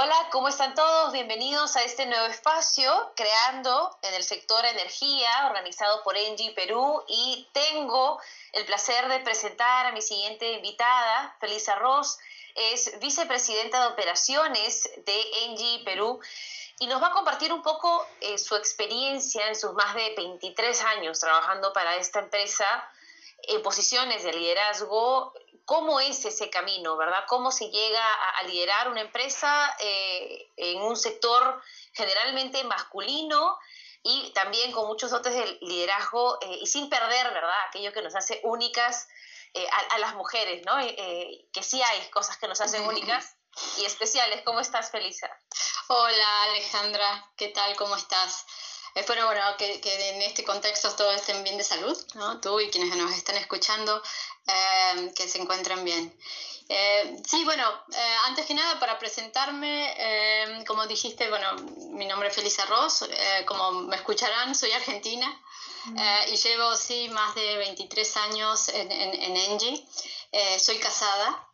Hola, ¿cómo están todos? Bienvenidos a este nuevo espacio creando en el sector energía organizado por Engie Perú y tengo el placer de presentar a mi siguiente invitada, Felisa Ross, es vicepresidenta de operaciones de Engie Perú y nos va a compartir un poco eh, su experiencia en sus más de 23 años trabajando para esta empresa en posiciones de liderazgo cómo es ese camino, ¿verdad? Cómo se llega a, liderar una empresa eh, en un sector generalmente masculino y también con muchos dotes de liderazgo eh, y sin perder, ¿verdad? Aquello que nos hace únicas eh, a, las mujeres, ¿no? que sí hay cosas que nos hacen únicas y especiales. ¿Cómo estás, Felisa? Hola, Alejandra. ¿Qué tal? ¿Cómo estás? Espero bueno, que, que, en este contexto todos estén bien de salud, ¿no? tú y quienes nos están escuchando, eh, que se encuentren bien. Eh, sí, bueno, eh, antes que nada, para presentarme, como dijiste, bueno, mi nombre es Felisa Ross, como me escucharán, soy argentina y llevo, sí, más de 23 años en, en, en Engie. soy casada,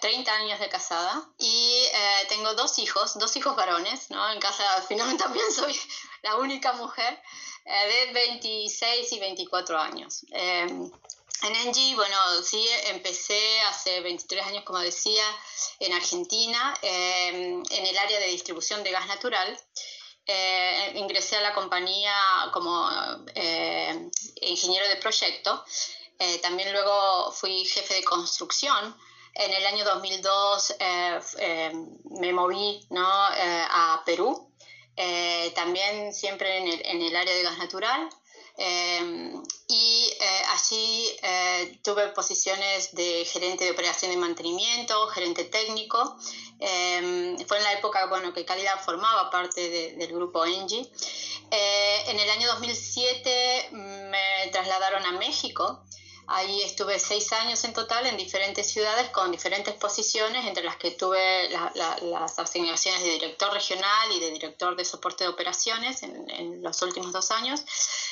30 años de casada y tengo dos hijos, dos hijos varones, ¿no? En casa finalmente también soy la única mujer de 26 y 24 años. En Engie, bueno, sí, empecé hace 23 años, como decía, en Argentina, em, en el área de distribución de gas natural. Eh, ingresé a la compañía como eh, ingeniero de proyecto. Eh, también luego fui jefe de construcción. En el año 2002 me moví ¿no? a Perú, también siempre en el, en el área de gas natural. Em, y eh, allí eh, tuve posiciones de gerente de operación de mantenimiento, gerente técnico. Fue en la época bueno, que Calidad formaba parte del grupo Engie. Eh, en el año 2007 me trasladaron a México Ahí estuve seis años en total en diferentes ciudades con diferentes posiciones, entre las que tuve las asignaciones de director regional y de director de soporte de operaciones en, los últimos dos años.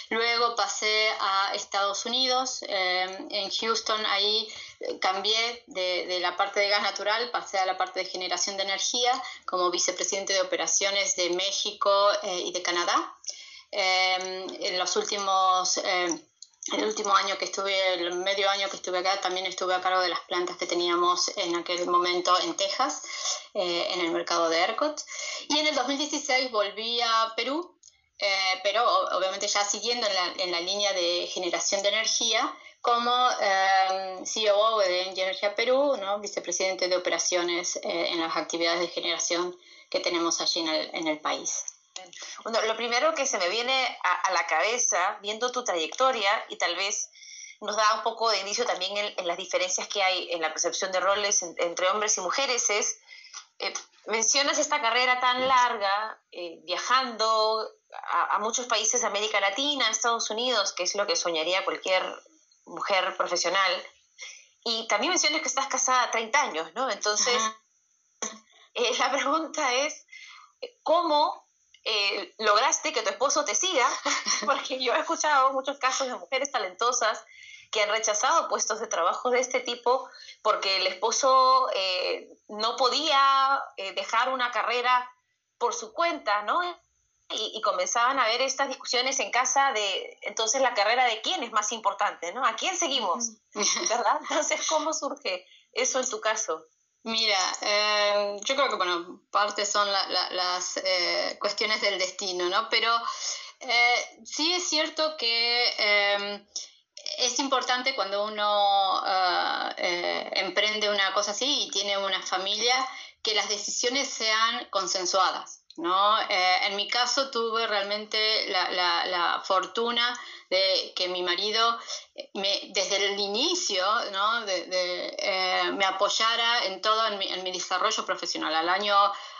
Luego pasé a Estados Unidos, eh, en Houston, ahí cambié de, la parte de gas natural, pasé a la parte de generación de energía como vicepresidente de operaciones de México eh, y de Canadá. Eh, en los últimos el último año que estuve, el medio año que estuve acá, también estuve a cargo de las plantas que teníamos en aquel momento en Texas, eh, en el mercado de ERCOT. Y en el 2016 volví a Perú, eh, pero obviamente ya siguiendo en la, en la, línea de generación de energía como eh, CEO de Energía Perú, ¿no? vicepresidente de operaciones en las actividades de generación que tenemos allí en el, en el país. Bueno, lo primero que se me viene a, la cabeza, viendo tu trayectoria, y tal vez nos da un poco de inicio también en, las diferencias que hay en la percepción de roles entre hombres y mujeres, es, eh, mencionas esta carrera tan larga, eh, viajando a, muchos países de América Latina, Estados Unidos, que es lo que soñaría cualquier mujer profesional, y también mencionas que estás casada a 30 años, ¿no? Entonces, eh, la pregunta es, ¿cómo eh, lograste que tu esposo te siga, porque yo he escuchado muchos casos de mujeres talentosas que han rechazado puestos de trabajo de este tipo porque el esposo eh, no podía eh, dejar una carrera por su cuenta, ¿no? Y, comenzaban a haber estas discusiones en casa de entonces la carrera de quién es más importante, ¿no? ¿A quién seguimos? ¿Verdad? Entonces, ¿cómo surge eso en tu caso? Mira, eh, yo creo que, bueno, parte son las eh, cuestiones del destino, ¿no? Pero eh, sí es cierto que es importante cuando uno emprende una cosa así y tiene una familia que las decisiones sean consensuadas, ¿no? en mi caso tuve realmente la fortuna de que mi marido me, desde el inicio ¿no? de, eh, me apoyara en todo en mi, en mi, desarrollo profesional. Al año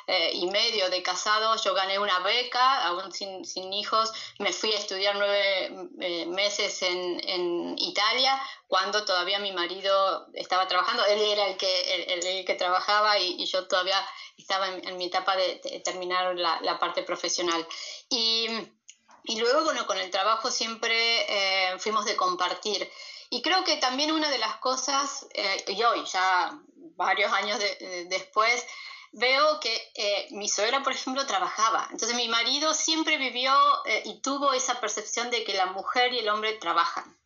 eh, y medio de casado yo gané una beca, aún sin, sin hijos, me fui a estudiar nueve eh, meses en, en, Italia, cuando todavía mi marido estaba trabajando, él era el que, el, que trabajaba y, yo todavía estaba en, mi etapa de, terminar la, la parte profesional. Y y luego, bueno, con el trabajo siempre eh, fuimos de compartir. Y creo que también una de las cosas, eh, y hoy, ya varios años después, veo que eh, mi suegra, por ejemplo, trabajaba. Entonces mi marido siempre vivió eh, y tuvo esa percepción de que la mujer y el hombre trabajan.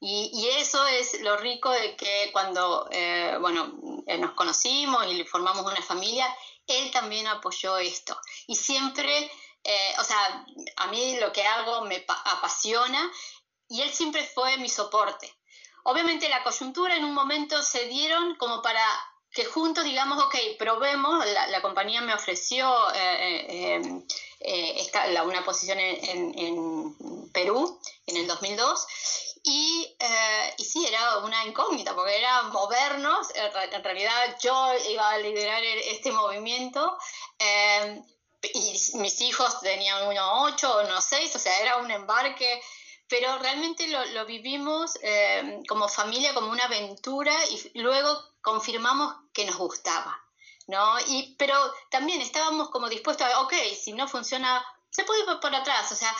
Y, y eso es lo rico de que cuando, eh, bueno, nos conocimos y formamos una familia, él también apoyó esto. Y siempre, o sea, a mí lo que hago me apasiona y él siempre fue mi soporte. Obviamente la coyuntura en un momento se dieron como para que juntos digamos, ok, probemos, la, compañía me ofreció eh, eh, eh, una posición en, Perú en el 2002 y, y, sí, era una incógnita porque era movernos, en realidad yo iba a liderar este movimiento y mis hijos tenían uno ocho, uno seis, o sea, era un embarque. Pero realmente lo, lo vivimos eh, como familia, como una aventura y luego confirmamos que nos gustaba, ¿no? Y, pero también estábamos como dispuestos a, ok, si no funciona, se puede ir por atrás, o sea,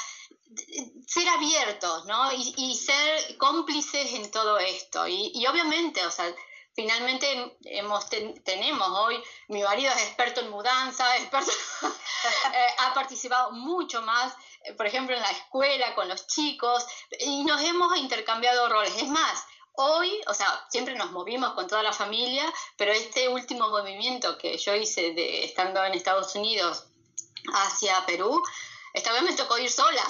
ser abiertos, ¿no? Y, y ser cómplices en todo esto. Y, y obviamente, o sea, finalmente hemos, tenemos hoy, mi marido es experto en mudanza, experto, eh, ha participado mucho más, eh, por ejemplo, en la escuela, con los chicos, y nos hemos intercambiado roles. Es más, hoy, o sea, siempre nos movimos con toda la familia, pero este último movimiento que yo hice de estando en Estados Unidos hacia Perú, esta vez me tocó ir sola,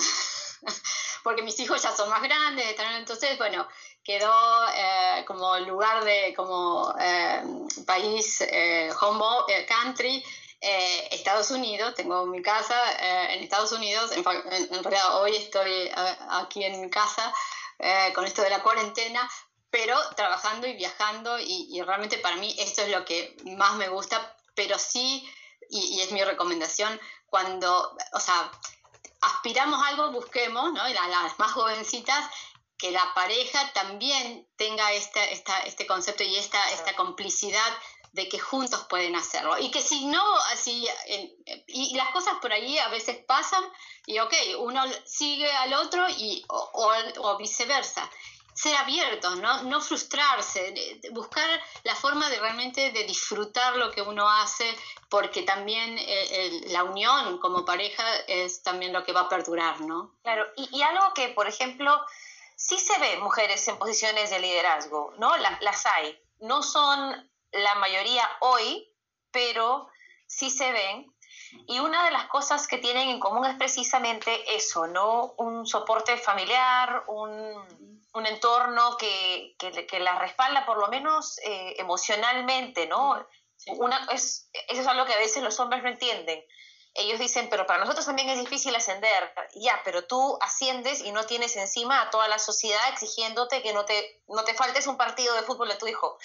porque mis hijos ya son más grandes, entonces, bueno, quedó eh, como lugar de, como eh, país, eh, home country, Estados Unidos, tengo mi casa en Estados Unidos, en, realidad hoy estoy aquí en casa con esto de la cuarentena, pero trabajando y viajando y, realmente para mí esto es lo que más me gusta, pero sí, y, y es mi recomendación, cuando, o sea, aspiramos a algo, busquemos, ¿no? Las, las más jovencitas, que la pareja también tenga este, esta, este concepto y esta, esta complicidad de que juntos pueden hacerlo. Y que si no, así, y las cosas por ahí a veces pasan y ok, uno sigue al otro y, o, o, viceversa. Ser abiertos, ¿no? no frustrarse, buscar la forma de realmente de disfrutar lo que uno hace, porque también eh, la unión como pareja es también lo que va a perdurar, ¿no? Claro, y, y algo que, por ejemplo, sí se ve mujeres en posiciones de liderazgo, ¿no? las hay. No son la mayoría hoy, pero sí se ven. Y una de las cosas que tienen en común es precisamente eso, ¿no? Un soporte familiar, un, entorno que, que, la respalda por lo menos eh, emocionalmente, ¿no? Una, es, eso es algo que a veces los hombres no entienden ellos dicen, pero para nosotros también es difícil ascender. Ya, pero tú asciendes y no tienes encima a toda la sociedad exigiéndote que no te, no te faltes un partido de fútbol de tu hijo,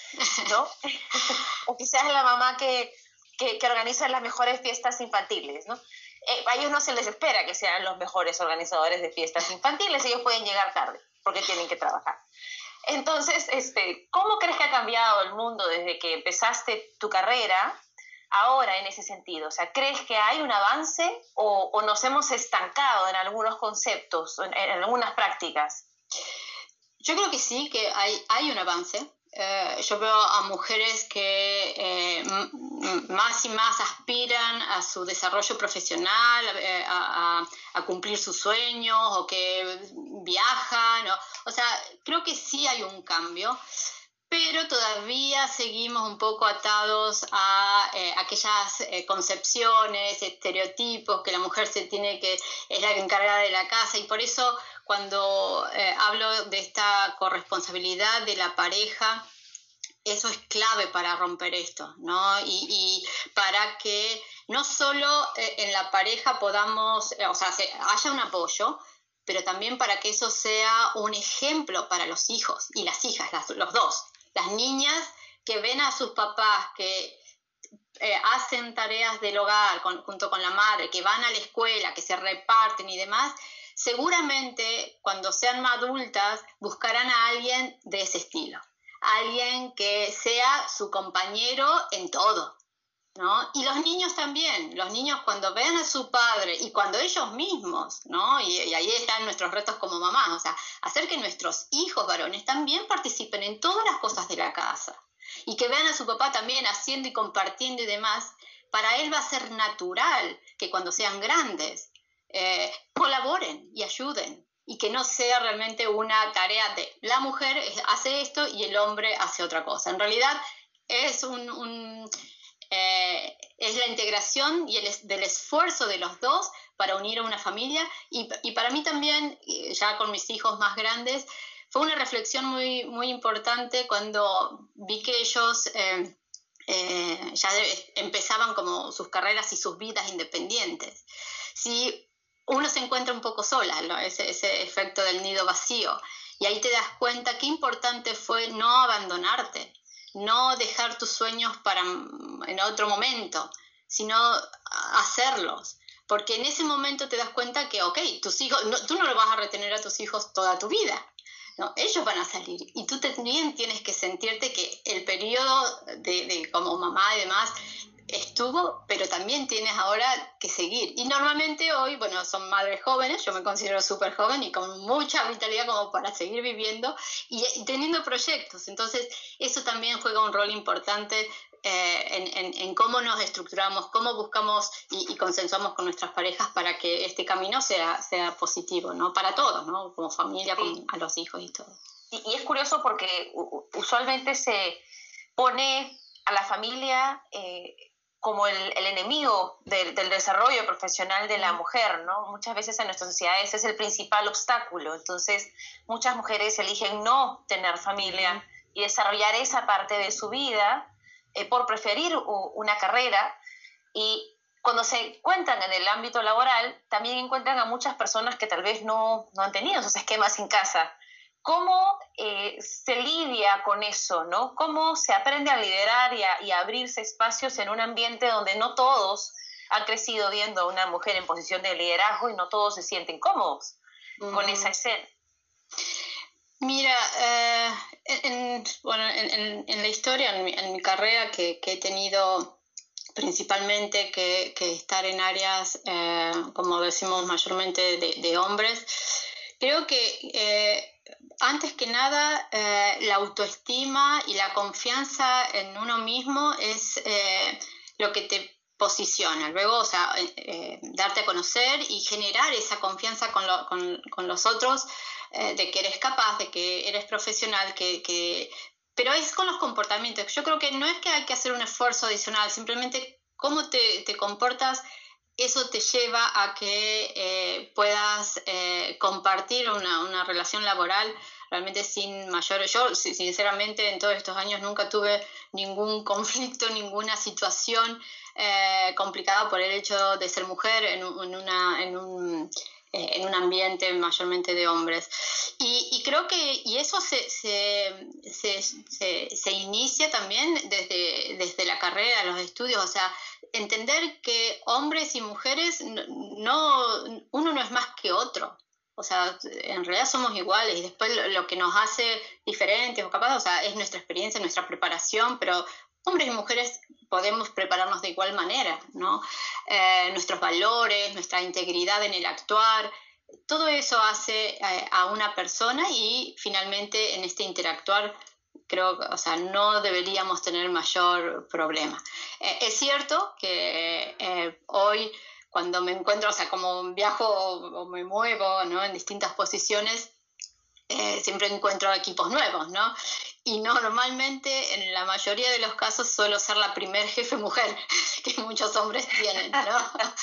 ¿no? o quizás la mamá que, que, organiza las mejores fiestas infantiles, ¿no? Eh, a ellos no se les espera que sean los mejores organizadores de fiestas infantiles, ellos pueden llegar tarde porque tienen que trabajar. Entonces, este, ¿cómo crees que ha cambiado el mundo desde que empezaste tu carrera ahora en ese sentido? O sea, ¿crees que hay un avance o, nos hemos estancado en algunos conceptos, en, algunas prácticas? Yo creo que sí, que hay, hay un avance. Eh, yo veo a mujeres que eh, más y más aspiran a su desarrollo profesional, eh, a, cumplir sus sueños o que viajan. O, o sea, creo que sí hay un cambio pero todavía seguimos un poco atados a aquellas concepciones, estereotipos, que la mujer se tiene que, es la encargada de la casa, y por eso cuando eh, hablo de esta corresponsabilidad de la pareja, eso es clave para romper esto, ¿no? Y, para que no solo en la pareja podamos, o sea, haya un apoyo, pero también para que eso sea un ejemplo para los hijos y las hijas, los dos, las niñas que ven a sus papás que eh, hacen tareas del hogar junto con la madre, que van a la escuela, que se reparten y demás, seguramente cuando sean adultas buscarán a alguien de ese estilo, alguien que sea su compañero en todo, ¿no? Y los niños también, los niños cuando ven a su padre y cuando ellos mismos, ¿no? Y, ahí están nuestros retos como mamás, o sea, hacer que nuestros hijos varones también participen en todas las cosas de la casa y que vean a su papá también haciendo y compartiendo y demás, para él va a ser natural que cuando sean grandes eh, colaboren y ayuden y que no sea realmente una tarea de la mujer hace esto y el hombre hace otra cosa. En realidad es un, eh, es la integración y el, del esfuerzo de los dos para unir a una familia y, y, para mí también, eh, ya con mis hijos más grandes, fue una reflexión muy, muy importante cuando vi que ellos eh, ya empezaban como sus carreras y sus vidas independientes. Si uno se encuentra un poco sola, ese, ese efecto del nido vacío, y ahí te das cuenta qué importante fue no abandonarte, no dejar tus sueños para en otro momento, sino hacerlos. Porque en ese momento te das cuenta que, ok, tus hijos, tú no lo vas a retener a tus hijos toda tu vida. No, ellos van a salir y tú también tienes que sentirte que el periodo de, de como mamá y demás estuvo, pero también tienes ahora que seguir. Y normalmente hoy, bueno, son madres jóvenes, yo me considero súper joven y con mucha vitalidad como para seguir viviendo y, teniendo proyectos. Entonces, eso también juega un rol importante eh, en, cómo nos estructuramos, cómo buscamos y, consensuamos con nuestras parejas para que este camino sea, sea positivo, ¿no? Para todos, ¿no? Como familia, a los hijos y todo. Y, es curioso porque usualmente se pone a la familia eh, como el, enemigo del, desarrollo profesional de la mujer, ¿no? Muchas veces en nuestras sociedades es el principal obstáculo. Entonces, muchas mujeres eligen no tener familia y desarrollar esa parte de su vida eh, por preferir una carrera. Y cuando se encuentran en el ámbito laboral, también encuentran a muchas personas que tal vez no, no han tenido esos esquemas en casa ¿Cómo eh, se lidia con eso, no? ¿Cómo se aprende a liderar y a, abrirse espacios en un ambiente donde no todos han crecido viendo a una mujer en posición de liderazgo y no todos se sienten cómodos con esa escena? Mira, eh, en, bueno, en, la historia, en mi, carrera, que, he tenido principalmente que, estar en áreas, eh, como decimos mayormente, de, hombres, creo que antes que nada, eh, la autoestima y la confianza en uno mismo es eh, lo que te posiciona. Luego, o sea, eh, darte a conocer y generar esa confianza con, los otros, de que eres capaz, de que eres profesional, que, pero es con los comportamientos. Yo creo que no es que hay que hacer un esfuerzo adicional, simplemente cómo te, te comportas eso te lleva a que eh, puedas eh, compartir una, relación laboral realmente sin mayor... Yo, sinceramente, en todos estos años nunca tuve ningún conflicto, ninguna situación eh, complicada por el hecho de ser mujer en, una, en un eh, en un ambiente mayormente de hombres. Y, creo que y eso se, se, inicia también desde, desde la carrera, los estudios, o sea, entender que hombres y mujeres, no, uno no es más que otro. O sea, en realidad somos iguales y después lo, que nos hace diferentes o capaces, o sea, es nuestra experiencia, nuestra preparación, pero hombres y mujeres podemos prepararnos de igual manera, ¿no? Eh, nuestros valores, nuestra integridad en el actuar, todo eso hace eh, a una persona y finalmente en este interactuar creo, o sea, no deberíamos tener mayor problema. Eh, es cierto que hoy cuando me encuentro, o sea, como viajo o me muevo, ¿no? En distintas posiciones, siempre encuentro equipos nuevos, ¿no? y normalmente en la mayoría de los casos suelo ser la primer jefe mujer que muchos hombres tienen, ¿no?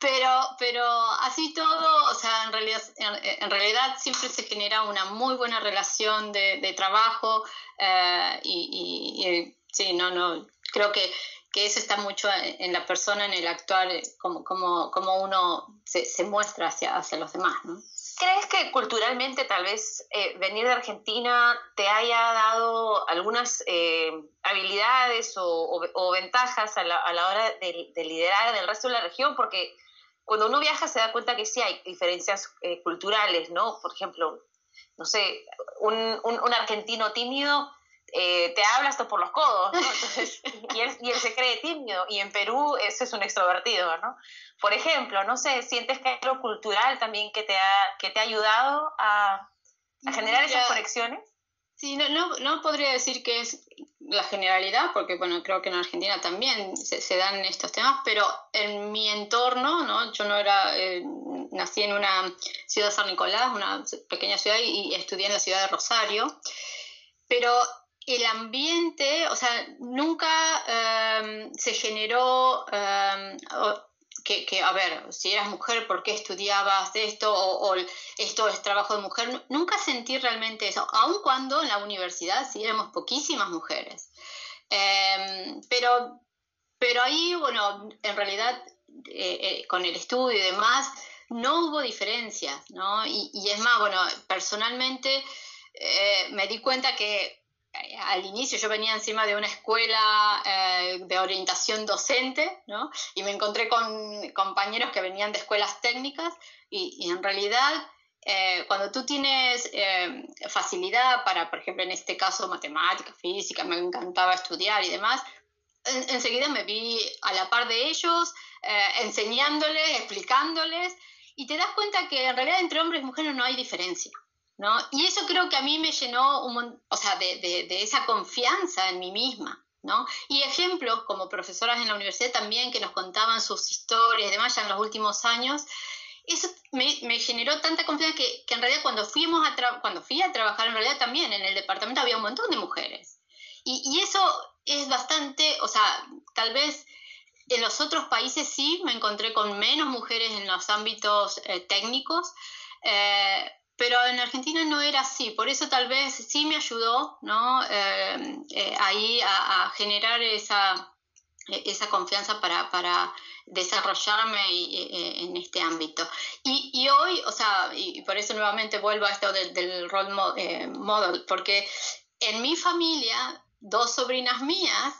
Pero, pero así todo, o sea, en realidad, en, realidad siempre se genera una muy buena relación de, trabajo eh, y, sí, no, no, creo que, que, eso está mucho en la persona, en el actuar, como, como, como uno se, se muestra hacia, hacia los demás, ¿no? ¿Crees que culturalmente tal vez eh, venir de Argentina te haya dado algunas eh, habilidades o, ventajas a la, hora de, liderar en el resto de la región? Porque cuando uno viaja se da cuenta que sí hay diferencias eh, culturales, ¿no? Por ejemplo, no sé, un, un argentino tímido eh, te habla hasta por los codos, ¿no? y, él, y, él, se cree tímido, y en Perú ese es un extrovertido, ¿no? Por ejemplo, no sé, ¿sientes que hay algo cultural también que te ha, que te ha ayudado a, a generar esas conexiones? Sí, no, no, no, podría decir que es la generalidad, porque bueno, creo que en Argentina también se, dan estos temas, pero en mi entorno, ¿no? Yo no era, eh, nací en una ciudad de San Nicolás, una pequeña ciudad, y, estudié en la ciudad de Rosario, pero el ambiente, o sea, nunca eh, se generó que, a ver, si eras mujer, ¿por qué estudiabas esto? O, esto es trabajo de mujer. Nunca sentí realmente eso, aun cuando en la universidad sí éramos poquísimas mujeres. Em, pero, pero ahí, bueno, en realidad eh, eh, con el estudio y demás, no hubo diferencia, ¿no? Y, y es más, bueno, personalmente eh, me di cuenta que al inicio yo venía encima de una escuela eh, de orientación docente, ¿no? Y me encontré con compañeros que venían de escuelas técnicas y, en realidad eh, cuando tú tienes eh, facilidad para, por ejemplo, en este caso matemática, física, me encantaba estudiar y demás, enseguida me vi a la par de ellos, enseñándoles, explicándoles, y te das cuenta que en realidad entre hombres y mujeres no hay diferencia. ¿No? Y eso creo que a mí me llenó un, o sea, de, de, esa confianza en mí misma, ¿no? Y ejemplos como profesoras en la universidad también que nos contaban sus historias y demás en los últimos años, eso me, me generó tanta confianza que, que, en realidad cuando, fuimos a cuando fui a trabajar en realidad también en el departamento había un montón de mujeres. Y, y eso es bastante, o sea, tal vez en los otros países sí me encontré con menos mujeres en los ámbitos eh, técnicos, eh, pero en Argentina no era así, por eso tal vez sí me ayudó ¿no? Eh, eh, ahí a, generar esa, esa confianza para, para desarrollarme en este ámbito. Y, y, hoy, o sea, y por eso nuevamente vuelvo a esto del, del role eh, model, porque en mi familia, dos sobrinas mías,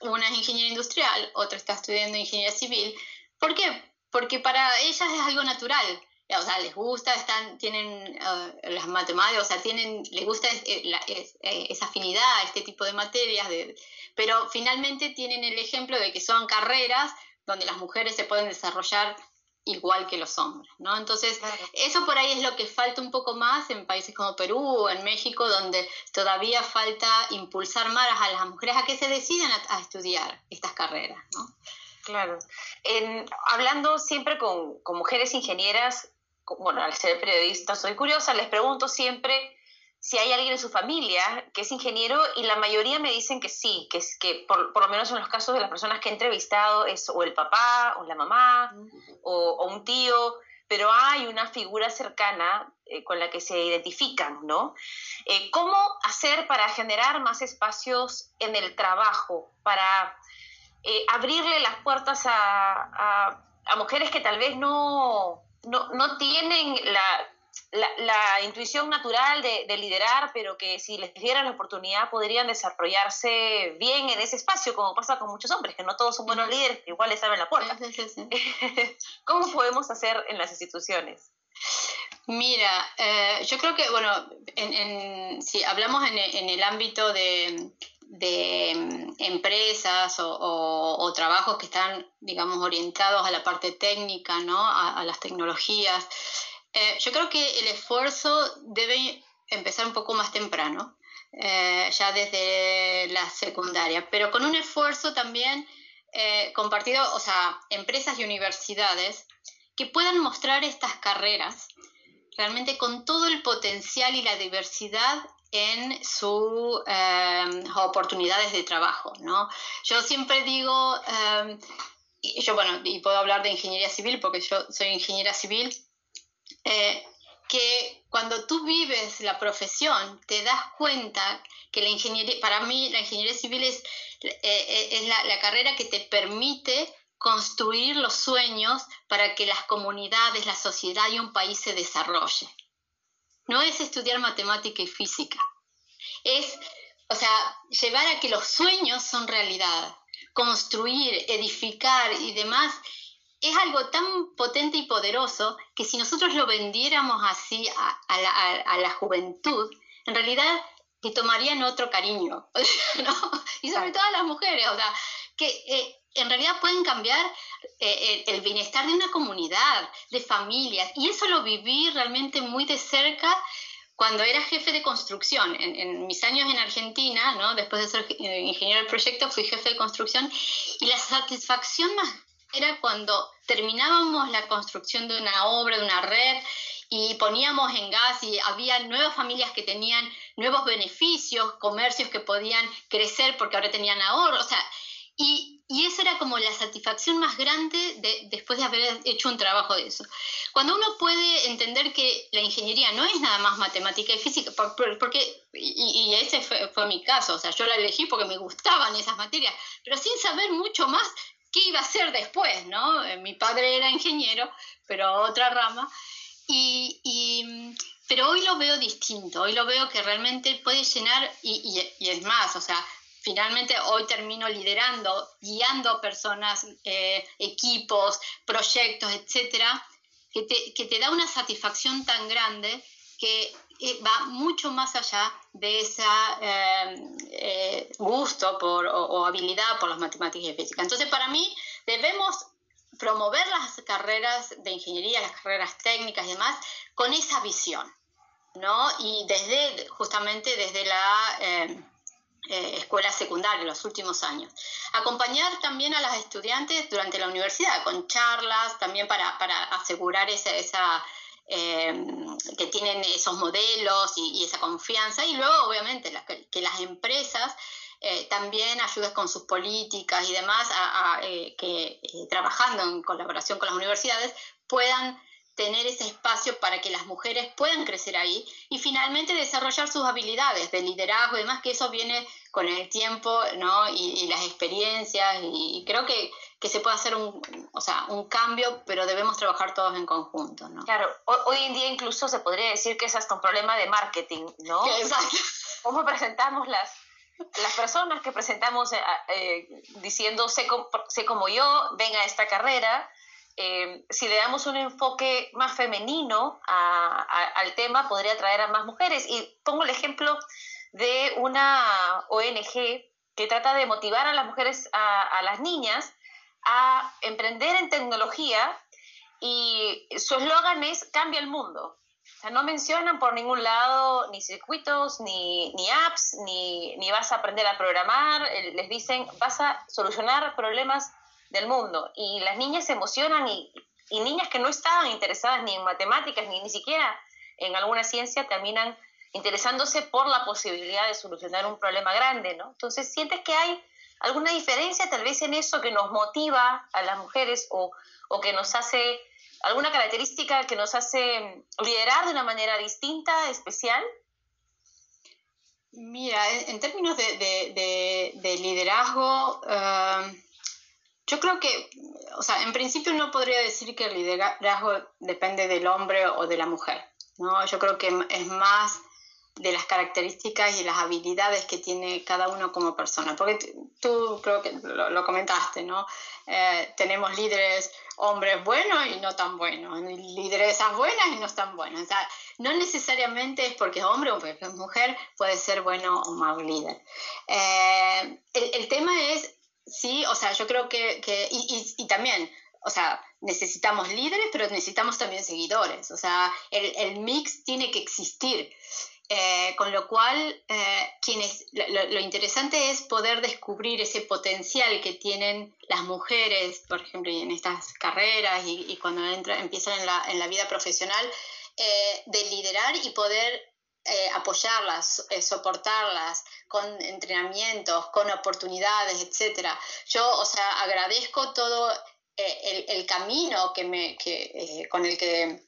una es ingeniera industrial, otra está estudiando ingeniería civil. ¿Por qué? Porque para ellas es algo natural o sea, les gusta, están, tienen eh, las matemáticas, o sea, tienen, les gusta eh, eh, esa afinidad a este tipo de materias, de, pero finalmente tienen el ejemplo de que son carreras donde las mujeres se pueden desarrollar igual que los hombres, ¿no? Entonces, eso por ahí es lo que falta un poco más en países como Perú o en México, donde todavía falta impulsar más a las mujeres a que se decidan a, estudiar estas carreras, ¿no? Claro. En, hablando siempre con, con, mujeres ingenieras, bueno, al ser periodista soy curiosa, les pregunto siempre si hay alguien en su familia que es ingeniero y la mayoría me dicen que sí, que es que por, lo menos en los casos de las personas que he entrevistado es o el papá o la mamá o, un tío, pero hay una figura cercana eh, con la que se identifican, ¿no? Eh, ¿Cómo hacer para generar más espacios en el trabajo, para eh, abrirle las puertas a mujeres que tal vez no no, no tienen la, la, intuición natural de, liderar, pero que si les dieran la oportunidad podrían desarrollarse bien en ese espacio, como pasa con muchos hombres, que no todos son buenos líderes, igual les abren la puerta. ¿Cómo podemos hacer en las instituciones? Mira, eh, yo creo que, bueno, en, si hablamos en, en el ámbito de, de mm, empresas o, trabajos que están, digamos, orientados a la parte técnica, ¿no? a, las tecnologías. Eh, yo creo que el esfuerzo debe empezar un poco más temprano, eh, ya desde la secundaria, pero con un esfuerzo también eh, compartido, o sea, empresas y universidades que puedan mostrar estas carreras realmente con todo el potencial y la diversidad en sus em, oportunidades de trabajo, ¿no? Yo siempre digo, em, y yo bueno, y puedo hablar de ingeniería civil porque yo soy ingeniera civil, eh, que cuando tú vives la profesión te das cuenta que la ingeniería, para mí la ingeniería civil es, eh, eh, es la, la carrera que te permite construir los sueños para que las comunidades, la sociedad y un país se desarrolle no es estudiar matemática y física, es, o sea, llevar a que los sueños son realidad, construir, edificar y demás, es algo tan potente y poderoso que si nosotros lo vendiéramos así a, la, juventud, en realidad te tomarían otro cariño, ¿no? Y sobre todo a las mujeres, o sea, que eh, en realidad pueden cambiar eh, el, bienestar de una comunidad, de familias, y eso lo viví realmente muy de cerca cuando era jefe de construcción, en, mis años en Argentina, ¿no? después de ser eh, ingeniero del proyecto, fui jefe de construcción y la satisfacción más era cuando terminábamos la construcción de una obra, de una red y poníamos en gas y había nuevas familias que tenían nuevos beneficios, comercios que podían crecer porque ahora tenían ahorro, o sea, y, y esa era como la satisfacción más grande de, después de haber hecho un trabajo de eso. Cuando uno puede entender que la ingeniería no es nada más matemática y física, porque, y, y ese fue, fue, mi caso, o sea, yo la elegí porque me gustaban esas materias, pero sin saber mucho más qué iba a hacer después, ¿no? Eh, mi padre era ingeniero, pero otra rama, y, y pero hoy lo veo distinto, hoy lo veo que realmente puede llenar, y, y, y es más, o sea, finalmente hoy termino liderando, guiando personas, eh, equipos, proyectos, etcétera, que te, que te, da una satisfacción tan grande que eh, va mucho más allá de ese eh, gusto por, o, habilidad por las matemáticas y física. Entonces, para mí, debemos promover las carreras de ingeniería, las carreras técnicas y demás, con esa visión, ¿no? Y desde, justamente desde la eh, escuela secundaria en los últimos años. Acompañar también a las estudiantes durante la universidad con charlas, también para, para asegurar esa, esa eh, que tienen esos modelos y, esa confianza. Y luego, obviamente, que, las empresas eh, también ayuden con sus políticas y demás, a, que trabajando en colaboración con las universidades puedan tener ese espacio para que las mujeres puedan crecer ahí y finalmente desarrollar sus habilidades de liderazgo y demás, que eso viene con el tiempo ¿no? y, las experiencias y, creo que, que, se puede hacer un, o sea, un cambio, pero debemos trabajar todos en conjunto. ¿no? Claro, hoy, en día incluso se podría decir que es hasta un problema de marketing, ¿no? Exacto. ¿Cómo presentamos las, las personas que presentamos eh, eh, diciendo sé, sé como yo, venga a esta carrera? Eh, si le damos un enfoque más femenino al tema, podría atraer a más mujeres. Y pongo el ejemplo de una ONG que trata de motivar a las mujeres, a, las niñas, a emprender en tecnología y su eslogan es Cambia el mundo. O sea, no mencionan por ningún lado ni circuitos, ni, ni apps, ni, ni, vas a aprender a programar, les dicen vas a solucionar problemas del mundo. Y las niñas se emocionan y, y niñas que no estaban interesadas ni en matemáticas ni ni siquiera en alguna ciencia terminan interesándose por la posibilidad de solucionar un problema grande, ¿no? Entonces, ¿sientes que hay alguna diferencia tal vez en eso que nos motiva a las mujeres o, o que nos hace, alguna característica que nos hace liderar de una manera distinta, especial? Mira, en términos de, de, de, liderazgo, uh, yo creo que, o sea, en principio no podría decir que el liderazgo depende del hombre o de la mujer, ¿no? Yo creo que es más de las características y las habilidades que tiene cada uno como persona. Porque tú creo que lo, comentaste, ¿no? Eh, tenemos líderes hombres buenos y no tan buenos, lideresas buenas y no tan buenas. O sea, no necesariamente es porque es hombre o porque es mujer, puede ser bueno o mal líder. Eh, el, el, tema es Sí, o sea, yo creo que, que y, y, también, o sea, necesitamos líderes, pero necesitamos también seguidores, o sea, el, el mix tiene que existir. Eh, con lo cual, eh, quienes, lo, interesante es poder descubrir ese potencial que tienen las mujeres, por ejemplo, en estas carreras y, y cuando entran, empiezan en la, en la vida profesional, eh, de liderar y poder eh, apoyarlas, eh, soportarlas con entrenamientos, con oportunidades, etcétera. Yo, o sea, agradezco todo eh, el, camino que me, que, con el que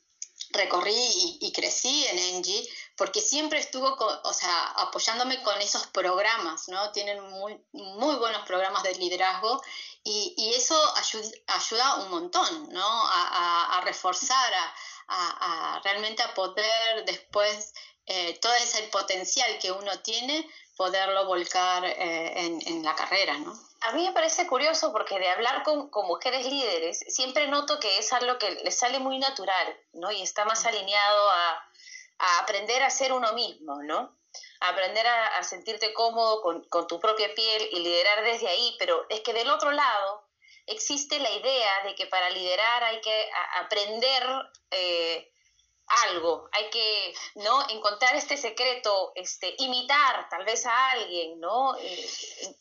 recorrí y, crecí en Engie, porque siempre estuvo, o sea, apoyándome con esos programas, ¿no? Tienen muy, buenos programas de liderazgo y, y eso ayuda, ayuda, un montón, ¿no? A, a, reforzar, a, a, realmente a poder después eh, todo ese potencial que uno tiene, poderlo volcar eh, en, en, la carrera, ¿no? A mí me parece curioso porque de hablar con, con, mujeres líderes, siempre noto que es algo que les sale muy natural, ¿no? Y está más alineado a, a aprender a ser uno mismo, ¿no? A aprender a, a sentirte cómodo con, con, tu propia piel y liderar desde ahí, pero es que del otro lado existe la idea de que para liderar hay que aprender... Eh, algo, hay que ¿no? encontrar este secreto, este, imitar tal vez a alguien, ¿no? Eh,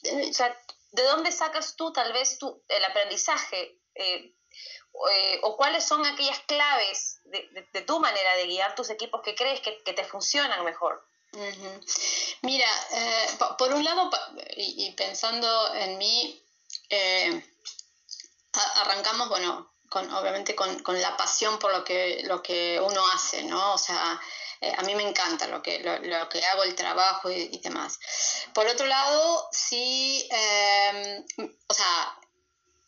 eh, o sea, ¿de dónde sacas tú tal vez tú, el aprendizaje? O cuáles son aquellas claves de, tu manera de guiar tus equipos que crees que, te funcionan mejor? Mira, por un lado, y, pensando en mí, arrancamos, bueno, con, obviamente con, la pasión por lo que, lo que uno hace, ¿no? O sea, eh, a mí me encanta lo que, lo, que hago, el trabajo y, demás. Por otro lado, sí, em, o sea,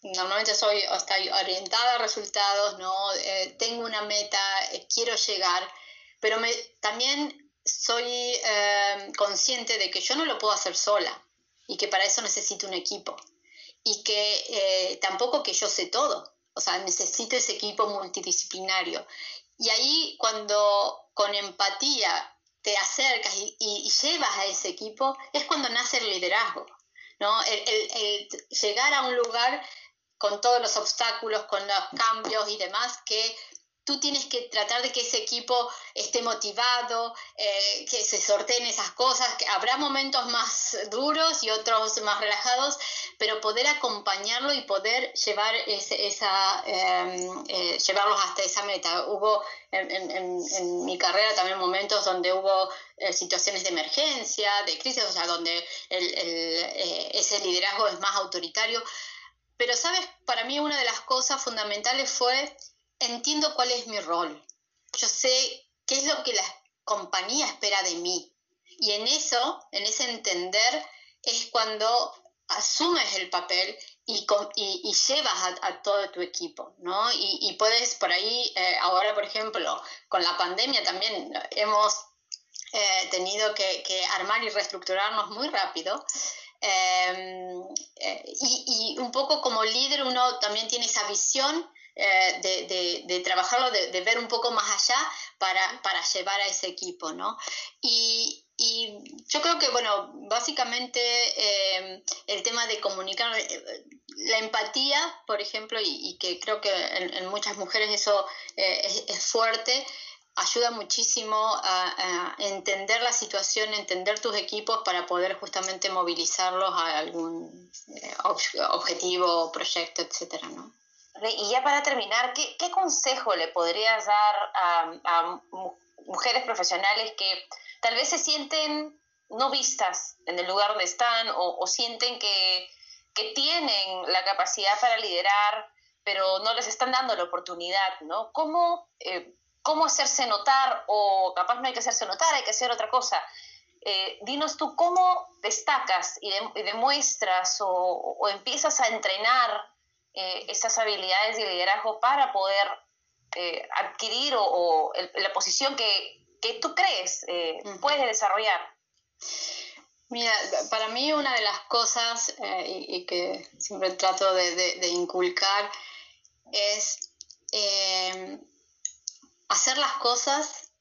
normalmente soy, estoy orientada a resultados, ¿no? Eh, tengo una meta, eh, quiero llegar, pero me, también soy em, consciente de que yo no lo puedo hacer sola y que para eso necesito un equipo y que tampoco que yo sé todo o sea, necesito ese equipo multidisciplinario. Y ahí cuando con empatía te acercas y, llevas a ese equipo, es cuando nace el liderazgo. ¿no? el, llegar a un lugar con todos los obstáculos, con los cambios y demás, que tú tienes que tratar de que ese equipo esté motivado, eh, que se sorteen esas cosas, que habrá momentos más duros y otros más relajados, pero poder acompañarlo y poder llevar esa, em, eh, llevarlos hasta esa meta. Hubo en, mi carrera también momentos donde hubo eh, situaciones de emergencia, de crisis, o sea, donde ese liderazgo es más autoritario. Pero, ¿sabes? Para mí una de las cosas fundamentales fue entiendo cuál es mi rol. Yo sé qué es lo que la compañía espera de mí. Y en eso, en ese entender, es cuando asumes el papel y, y, llevas a, todo tu equipo, ¿no? Y, puedes por ahí, eh, ahora por ejemplo, con la pandemia también hemos eh, tenido que, armar y reestructurarnos muy rápido. Em, eh, y, y, un poco como líder uno también tiene esa visión eh, de, de, trabajarlo, de, ver un poco más allá para, para llevar a ese equipo, ¿no? Y, y yo creo que, bueno, básicamente eh, el tema de comunicar, eh, la empatía, por ejemplo, y, que creo que en, muchas mujeres eso es, fuerte, ayuda muchísimo a, a, entender la situación, entender tus equipos para poder justamente movilizarlos a algún objetivo, proyecto, etcétera, ¿no? Y ya para terminar, ¿qué, qué consejo le podrías dar a, mujeres profesionales que tal vez se sienten no vistas en el lugar donde están o, sienten que, que, tienen la capacidad para liderar, pero no les están dando la oportunidad, ¿no? ¿Cómo, eh, cómo hacerse notar o capaz no hay que hacerse notar, hay que hacer otra cosa? Eh, dinos tú cómo destacas y, demuestras o, o, empiezas a entrenar eh, esas habilidades de liderazgo para poder eh, adquirir o, la posición que, tú crees eh, puedes desarrollar. Mira, para mí una de las cosas y, que siempre trato de, inculcar es hacer las cosas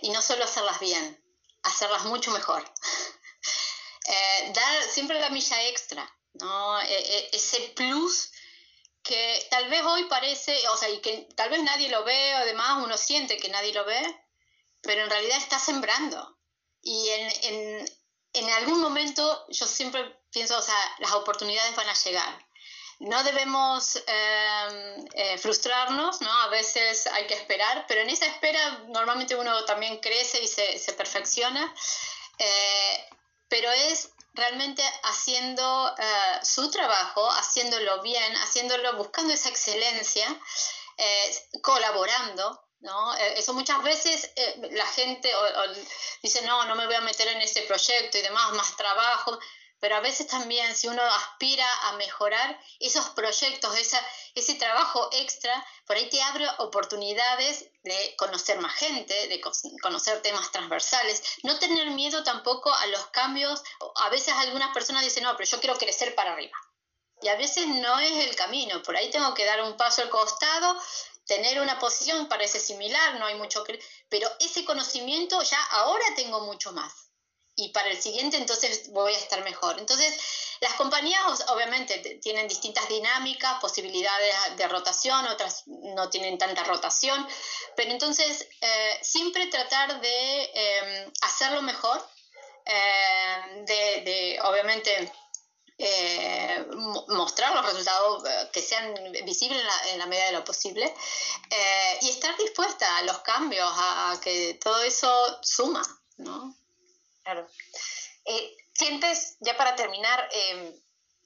y no solo hacerlas bien, hacerlas mucho mejor. dar siempre la milla extra, ¿no? E, e, ese plus que tal vez hoy parece, o sea, y que tal vez nadie lo ve o demás, uno siente que nadie lo ve, pero en realidad está sembrando. Y en, en, algún momento yo siempre pienso, o sea, las oportunidades van a llegar. No debemos em, eh, frustrarnos, ¿no? A veces hay que esperar, pero en esa espera normalmente uno también crece y se, se perfecciona. Eh, pero es realmente haciendo eh, su trabajo, haciéndolo bien, haciéndolo, buscando esa excelencia, eh, colaborando. ¿no? Eh, eso muchas veces la gente dice, no, no me voy a meter en ese proyecto y demás, más trabajo, pero a veces también si uno aspira a mejorar esos proyectos, ese trabajo extra, por ahí te abre oportunidades de conocer más gente, de conocer temas transversales, no tener miedo tampoco a los cambios. A veces algunas personas dicen, no, pero yo quiero crecer para arriba. Y a veces no es el camino, por ahí tengo que dar un paso al costado, tener una posición parece similar, no hay mucho, pero ese conocimiento ya ahora tengo mucho más y para el siguiente entonces voy a estar mejor. Entonces, las compañías obviamente tienen distintas dinámicas, posibilidades de rotación, otras no tienen tanta rotación, pero entonces eh, siempre tratar de em, hacerlo mejor, em, de, obviamente eh, mostrar los resultados eh, que sean visibles en la, medida de lo posible y estar dispuesta a los cambios, a, que todo eso suma, ¿no? Claro. Eh, ¿Sientes, ya para terminar, em,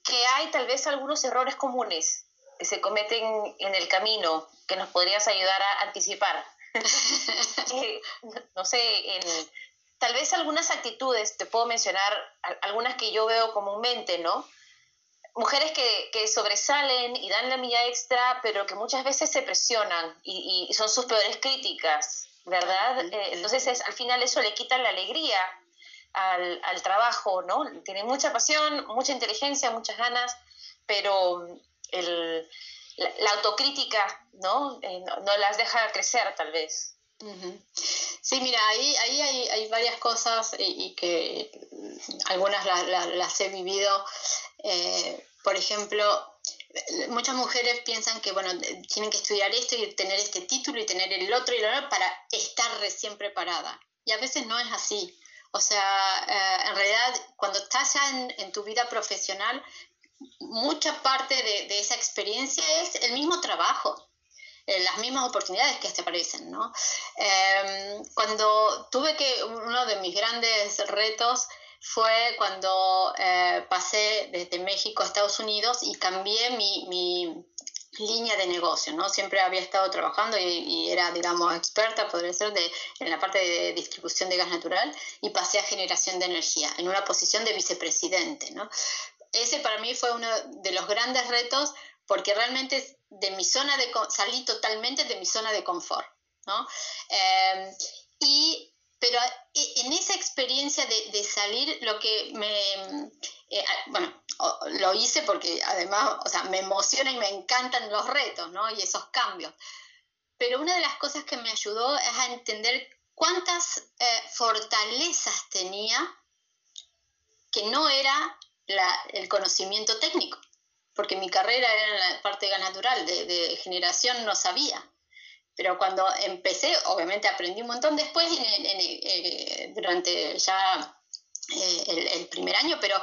que hay tal vez algunos errores comunes que se cometen en el camino que nos podrías ayudar a anticipar? Eh, no sé, en, tal vez algunas actitudes, te puedo mencionar algunas que yo veo comúnmente, ¿no? Mujeres que, que sobresalen y dan la milla extra, pero que muchas veces se presionan y, y son sus peores críticas, ¿verdad? Eh, entonces, es, al final eso le quita la alegría al, al trabajo, ¿no? Tiene mucha pasión, mucha inteligencia, muchas ganas, pero el, la, autocrítica, ¿no? Eh, ¿no? las deja crecer tal vez. Sí, mira, ahí, ahí hay, hay varias cosas y, que algunas las he vivido. Eh, por ejemplo, muchas mujeres piensan que, bueno, tienen que estudiar esto y tener este título y tener el otro y lo otro para estar recién preparada. Y a veces no es así. O sea, eh, en realidad, cuando estás ya en, tu vida profesional, mucha parte de, esa experiencia es el mismo trabajo, eh, las mismas oportunidades que te aparecen, ¿no? Em, cuando tuve que, uno de mis grandes retos fue cuando eh, pasé desde México a Estados Unidos y cambié mi línea de negocio, ¿no? Siempre había estado trabajando y, era, digamos, experta, podría ser, de, en la parte de distribución de gas natural y pasé a generación de energía, en una posición de vicepresidente, ¿no? Ese para mí fue uno de los grandes retos porque realmente de mi zona de, salí totalmente de mi zona de confort, ¿no? Eh, y pero eh, en esa experiencia de, salir, lo que me, eh, bueno, lo hice porque además, o sea, me emociona y me encantan los retos, ¿no? Y esos cambios. Pero una de las cosas que me ayudó es a entender cuántas eh, fortalezas tenía que no era el conocimiento técnico, porque mi carrera era en la parte natural, de, de generación no sabía pero cuando empecé, obviamente aprendí un montón después, eh, durante ya el, primer año, pero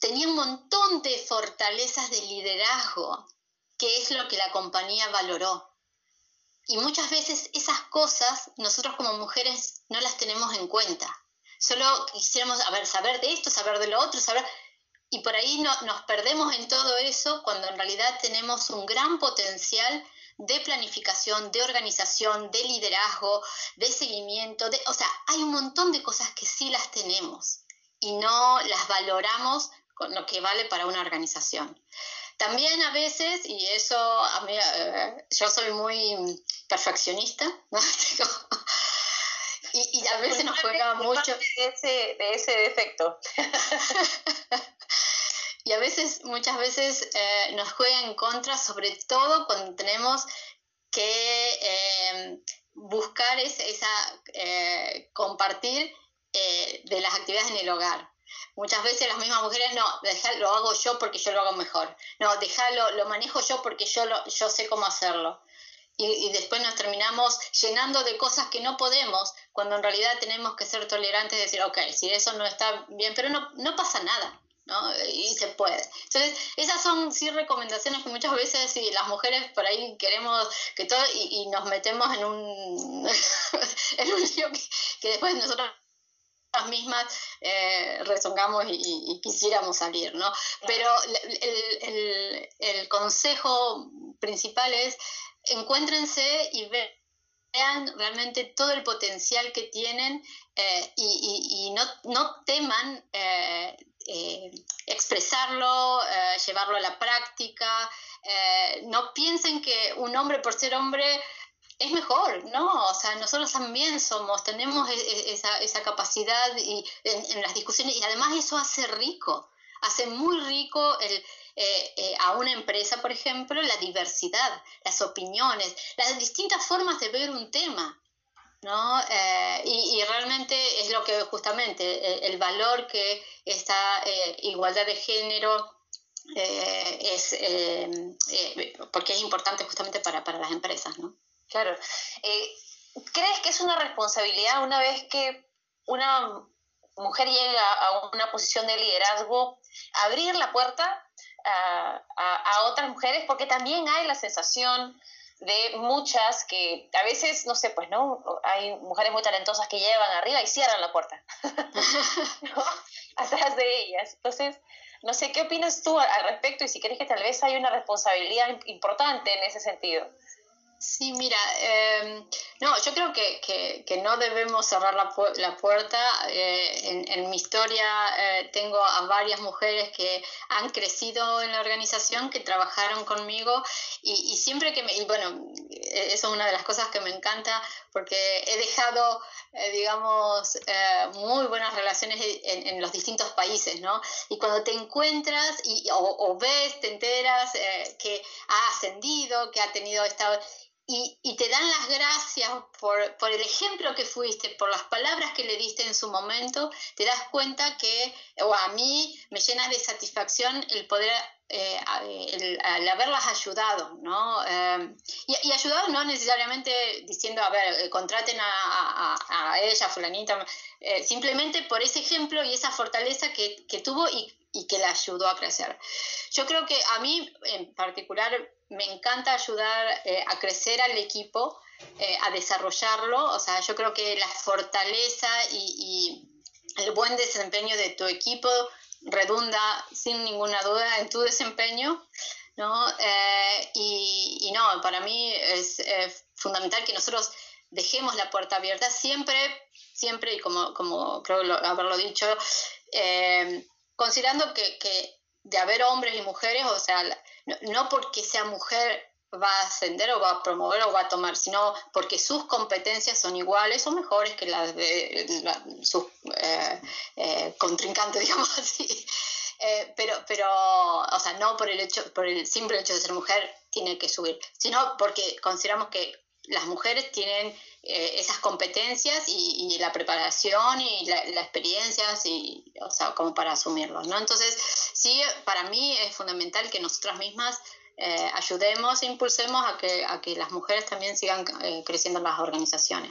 tenía un montón de fortalezas de liderazgo, que es lo que la compañía valoró. Y muchas veces esas cosas nosotros como mujeres no las tenemos en cuenta. Solo quisiéramos saber de esto, saber de lo otro, saber... Y por ahí no, nos perdemos en todo eso cuando en realidad tenemos un gran potencial de planificación, de organización, de liderazgo, de seguimiento, de, o sea, hay un montón de cosas que sí las tenemos y no las valoramos con lo que vale para una organización. También a veces, y eso a mí, eh, yo soy muy perfeccionista, y, a veces nos juega mucho... De ese, de ese defecto. y a veces, muchas veces eh, nos juega en contra, sobre todo cuando tenemos que eh, buscar esa, eh, compartir de las actividades en el hogar. Muchas veces las mismas mujeres, no, lo hago yo porque yo lo hago mejor. No, déjalo, lo manejo yo porque yo, lo, yo sé cómo hacerlo. Y, y, después nos terminamos llenando de cosas que no podemos, cuando en realidad tenemos que ser tolerantes y decir, ok, si eso no está bien, pero no, no pasa nada. ¿no? Y se puede. Entonces, esas son sí recomendaciones que muchas veces si las mujeres por ahí queremos que todo y, nos metemos en un, en un lío que, después nosotros mismas eh, rezongamos y, quisiéramos salir, ¿no? Pero el, el, el, consejo principal es encuéntrense y vean realmente todo el potencial que tienen eh, y, y, no, no teman eh, expresarlo, llevarlo a la práctica. No piensen que un hombre por ser hombre es mejor, ¿no? O sea, nosotros también somos, tenemos e, e, esa, esa capacidad y, en, las discusiones y además eso hace rico, hace muy rico el, a una empresa, por ejemplo, la diversidad, las opiniones, las distintas formas de ver un tema. ¿no? Eh, y, realmente es lo que justamente el, valor que esta eh, igualdad de género eh, es, porque es importante justamente para, para las empresas, ¿no? Claro. ¿Crees que es una responsabilidad una vez que una mujer llega a una posición de liderazgo, abrir la puerta a, a otras mujeres? Porque también hay la sensación de muchas que a veces, no sé, pues, ¿no? Hay mujeres muy talentosas que llevan arriba y cierran la puerta, Atrás de ellas. Entonces, no sé, ¿qué opinas tú al respecto y si crees que tal vez hay una responsabilidad importante en ese sentido? Sí, mira, em, no, yo creo que, que, no debemos cerrar la, la puerta. Eh, en, mi historia eh, tengo a varias mujeres que han crecido en la organización, que trabajaron conmigo y, siempre que me, y bueno, e, eso es una de las cosas que me encanta porque he dejado, eh, digamos, muy buenas relaciones en, en, los distintos países, ¿no? Y cuando te encuentras y, o, o ves, te enteras que ha ascendido, que ha tenido esta y, te dan las gracias por, el ejemplo que fuiste, por las palabras que le diste en su momento, te das cuenta que, o a mí me llena de satisfacción el poder, eh, el, haberlas ayudado, ¿no? Eh, y, ayudado no necesariamente diciendo, a ver, eh, contraten a, a, ella, fulanita, simplemente por ese ejemplo y esa fortaleza que, que tuvo y, y que la ayudó a crecer. Yo creo que a mí en particular me encanta ayudar eh, a crecer al equipo, eh, a desarrollarlo. O sea, yo creo que la fortaleza y, el buen desempeño de tu equipo redunda sin ninguna duda en tu desempeño. ¿no? Eh, y, no, para mí es fundamental que nosotros dejemos la puerta abierta siempre, siempre, y como, como creo haberlo dicho, considerando que, que, de haber hombres y mujeres, o sea, no, porque sea mujer va a ascender o va a promover o va a tomar, sino porque sus competencias son iguales o mejores que las de sus eh, eh, contrincantes, digamos así. Eh, pero, pero, o sea, no por el hecho, por el simple hecho de ser mujer tiene que subir, sino porque consideramos que las mujeres tienen esas competencias y, la preparación y la, experiencia, y, o sea, como para asumirlos, ¿no? Entonces, sí, para mí es fundamental que nosotras mismas eh, ayudemos e impulsemos a que, a que las mujeres también sigan eh, creciendo en las organizaciones.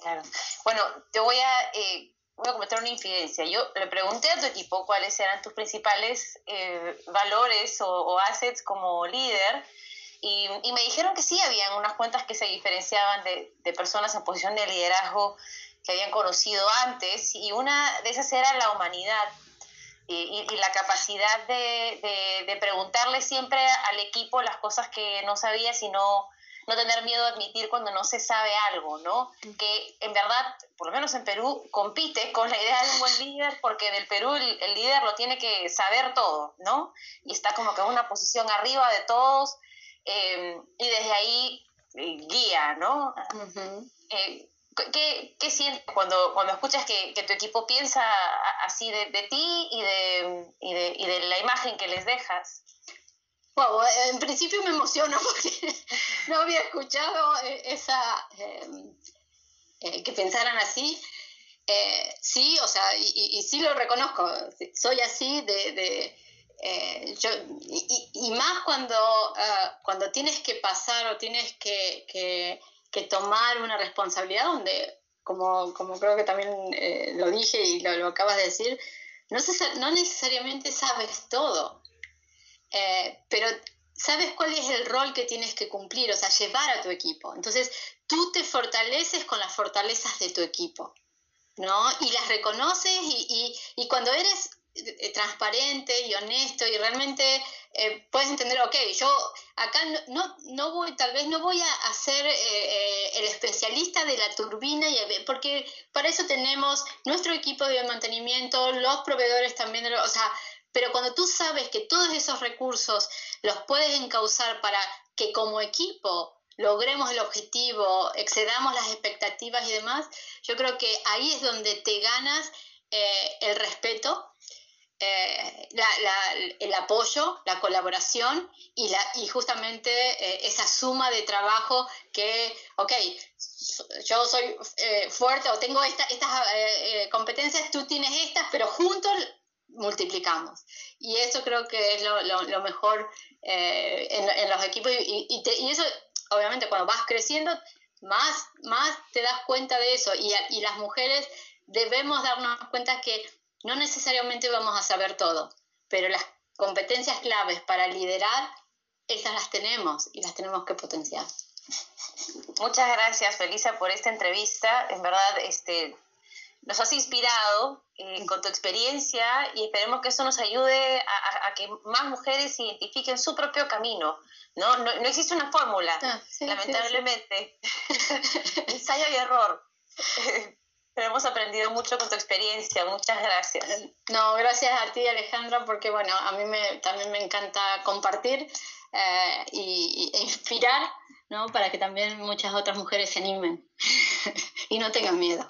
Claro. Bueno, te voy a, eh, voy a cometer una infidencia. Yo le pregunté a tu equipo cuáles eran tus principales valores o, assets como líder. Y, y, me dijeron que sí, habían unas cuentas que se diferenciaban de, de personas en posición de liderazgo que habían conocido antes, y una de esas era la humanidad y, la capacidad de, de, preguntarle siempre al equipo las cosas que no sabías y no, tener miedo a admitir cuando no se sabe algo, ¿no? Que en verdad, por lo menos en Perú, compite con la idea de un buen líder, porque del Perú el, líder lo tiene que saber todo, ¿no? Y está como que en una posición arriba de todos, eh, y desde ahí eh, guía, ¿no? ¿Qué, qué sientes cuando, cuando escuchas que, que, tu equipo piensa así de, de ti y de, y, de, y de, la imagen que les dejas? Wow, en principio me emociona porque no había escuchado eh, esa em, eh, que pensaran así. Eh, sí, o sea, y, y, sí lo reconozco, soy así de, de yo, y, más cuando, ah, cuando tienes que pasar o tienes que, que tomar una responsabilidad donde, como, como creo que también eh, lo dije y lo, acabas de decir, no, no necesariamente sabes todo, eh, pero sabes cuál es el rol que tienes que cumplir, o sea, llevar a tu equipo. Entonces, tú te fortaleces con las fortalezas de tu equipo, ¿no? Y las reconoces y, y, cuando eres eh, transparente y honesto y realmente eh, puedes entender, ok, yo acá no, no voy, tal vez no voy a ser eh, el especialista de la turbina, y, porque para eso tenemos nuestro equipo de mantenimiento, los proveedores también, o sea, pero cuando tú sabes que todos esos recursos los puedes encauzar para que como equipo logremos el objetivo, excedamos las expectativas y demás, yo creo que ahí es donde te ganas el respeto eh, el apoyo, la colaboración y, la, y justamente eh, esa suma de trabajo que, ok, yo soy eh, fuerte o tengo estas competencias, tú tienes estas, pero juntos multiplicamos. Y eso creo que es lo, mejor en, los equipos y, y, eso, obviamente, cuando vas creciendo, más, más te das cuenta de eso y, y las mujeres debemos darnos cuenta que no necesariamente vamos a saber todo, pero las competencias claves para liderar, esas las tenemos y las tenemos que potenciar. Muchas gracias, Felisa, por esta entrevista. En verdad, este, nos has inspirado eh, con tu experiencia y esperemos que eso nos ayude a, que más mujeres identifiquen su propio camino. No, no, existe una fórmula, ah, lamentablemente. Ensayo y error. Pero hemos aprendido mucho con tu experiencia. Muchas gracias. No, gracias a ti, Alejandra, porque bueno, a mí me, también me encanta compartir eh, y, e inspirar, ¿no? Para que también muchas otras mujeres se animen y no tengan miedo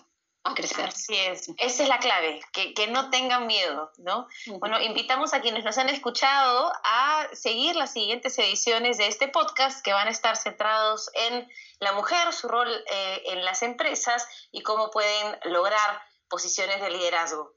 a crecer. Así es, esa es la clave, que, que no tengan miedo, ¿no? Bueno, invitamos a quienes nos han escuchado a seguir las siguientes ediciones de este podcast que van a estar centrados en la mujer, su rol eh, en las empresas y cómo pueden lograr posiciones de liderazgo.